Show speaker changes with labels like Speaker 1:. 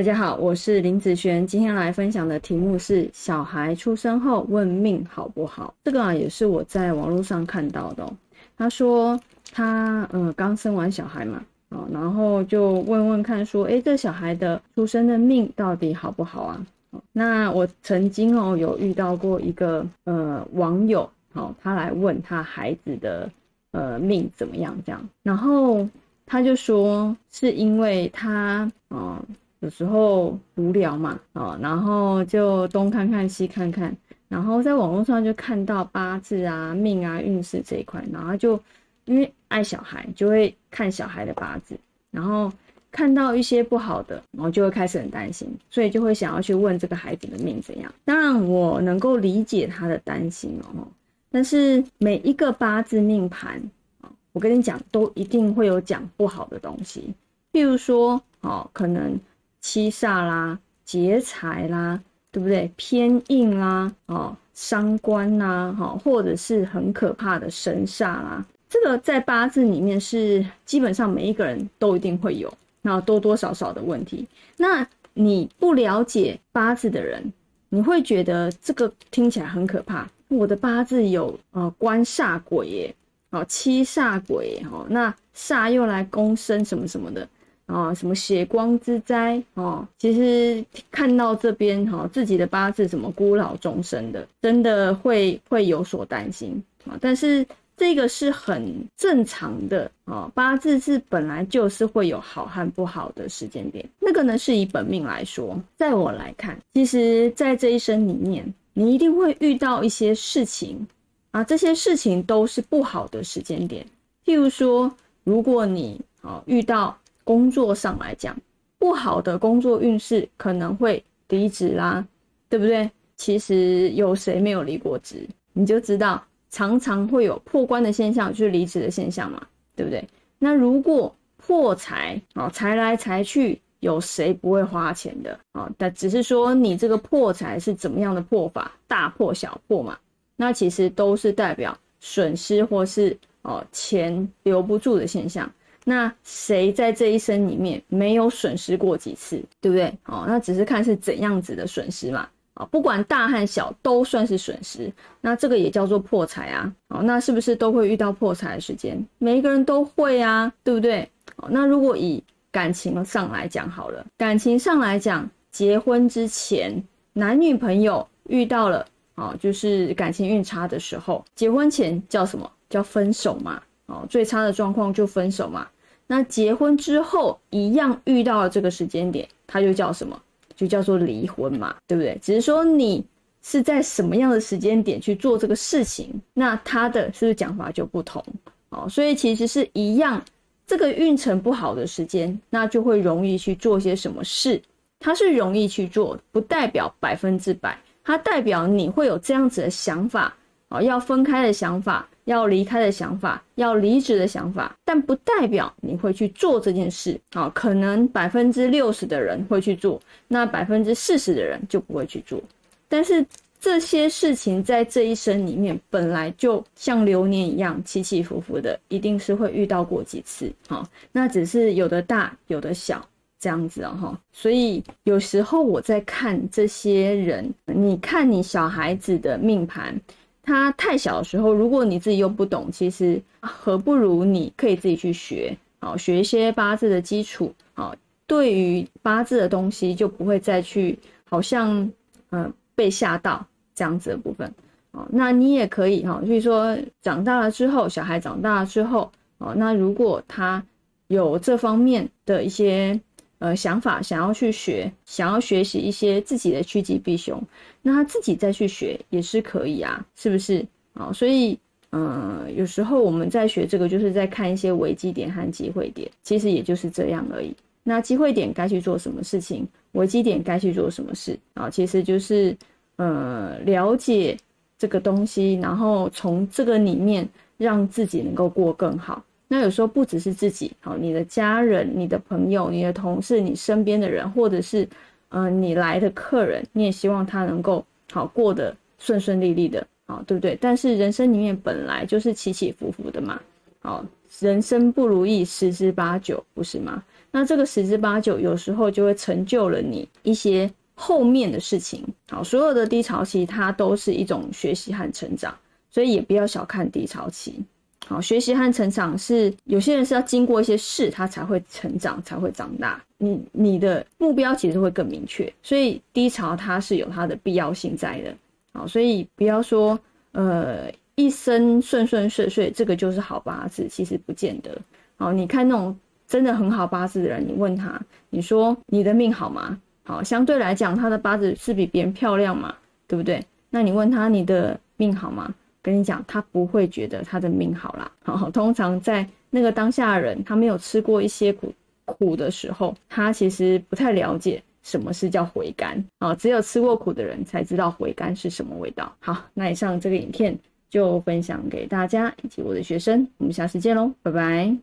Speaker 1: 大家好，我是林子璇，今天来分享的题目是小孩出生后问命好不好？这个啊也是我在网络上看到的。他说他呃刚生完小孩嘛，哦，然后就问问看说，哎，这小孩的出生的命到底好不好啊？那我曾经哦有遇到过一个呃网友，哦，他来问他孩子的呃命怎么样这样，然后他就说是因为他哦有时候无聊嘛，哦，然后就东看看西看看，然后在网络上就看到八字啊命啊运势这一块，然后就因为爱小孩，就会看小孩的八字，然后。看到一些不好的，然后就会开始很担心，所以就会想要去问这个孩子的命怎样。当然，我能够理解他的担心哦。但是每一个八字命盘啊，我跟你讲，都一定会有讲不好的东西。譬如说，哦，可能七煞啦、劫财啦，对不对？偏印啦，哦，伤官啦，哈，或者是很可怕的神煞啦。这个在八字里面是基本上每一个人都一定会有。那多多少少的问题，那你不了解八字的人，你会觉得这个听起来很可怕。我的八字有呃官煞鬼耶，哦七煞鬼哦，那煞又来攻生什么什么的啊，什么血光之灾哦。其实看到这边哈，自己的八字怎么孤老终生的，真的会会有所担心啊。但是。这个是很正常的啊，八字是本来就是会有好和不好的时间点。那个呢，是以本命来说，在我来看，其实，在这一生里面，你一定会遇到一些事情啊，这些事情都是不好的时间点。譬如说，如果你啊遇到工作上来讲不好的工作运势，可能会离职啦，对不对？其实有谁没有离过职，你就知道。常常会有破关的现象，就是离职的现象嘛，对不对？那如果破财啊，财来财去，有谁不会花钱的啊？但只是说你这个破财是怎么样的破法，大破小破嘛？那其实都是代表损失或是哦钱留不住的现象。那谁在这一生里面没有损失过几次，对不对？哦，那只是看是怎样子的损失嘛。啊不管大和小都算是损失，那这个也叫做破财啊。哦，那是不是都会遇到破财的时间？每一个人都会啊，对不对？哦，那如果以感情上来讲好了，感情上来讲，结婚之前男女朋友遇到了哦，就是感情运差的时候，结婚前叫什么叫分手嘛？哦，最差的状况就分手嘛。那结婚之后一样遇到了这个时间点，它就叫什么？就叫做离婚嘛，对不对？只是说你是在什么样的时间点去做这个事情，那他的是不是讲法就不同哦？所以其实是一样，这个运程不好的时间，那就会容易去做些什么事。它是容易去做，不代表百分之百，它代表你会有这样子的想法哦，要分开的想法。要离开的想法，要离职的想法，但不代表你会去做这件事啊。可能百分之六十的人会去做，那百分之四十的人就不会去做。但是这些事情在这一生里面本来就像流年一样起起伏伏的，一定是会遇到过几次啊。那只是有的大，有的小这样子啊哈。所以有时候我在看这些人，你看你小孩子的命盘。他太小的时候，如果你自己又不懂，其实何不如你可以自己去学，好学一些八字的基础，好对于八字的东西就不会再去好像嗯被吓到这样子的部分，哦，那你也可以哈，所以说长大了之后，小孩长大了之后，哦，那如果他有这方面的一些。呃，想法想要去学，想要学习一些自己的趋吉避凶，那他自己再去学也是可以啊，是不是啊？所以，嗯，有时候我们在学这个，就是在看一些危机点和机会点，其实也就是这样而已。那机会点该去做什么事情，危机点该去做什么事啊？其实就是，呃，了解这个东西，然后从这个里面让自己能够过更好。那有时候不只是自己，好，你的家人、你的朋友、你的同事、你身边的人，或者是，嗯，你来的客人，你也希望他能够好过得顺顺利利的，好，对不对？但是人生里面本来就是起起伏伏的嘛，好，人生不如意十之八九，不是吗？那这个十之八九，有时候就会成就了你一些后面的事情。好，所有的低潮期，它都是一种学习和成长，所以也不要小看低潮期。好，学习和成长是有些人是要经过一些事，他才会成长，才会长大。你你的目标其实会更明确，所以低潮它是有它的必要性在的。好，所以不要说呃一生顺顺遂遂，这个就是好八字，其实不见得。好，你看那种真的很好八字的人，你问他，你说你的命好吗？好，相对来讲，他的八字是比别人漂亮嘛，对不对？那你问他你的命好吗？跟你讲，他不会觉得他的命好啦。好，通常在那个当下人，他没有吃过一些苦苦的时候，他其实不太了解什么是叫回甘啊。只有吃过苦的人才知道回甘是什么味道。好，那以上这个影片就分享给大家以及我的学生，我们下次见喽，拜拜。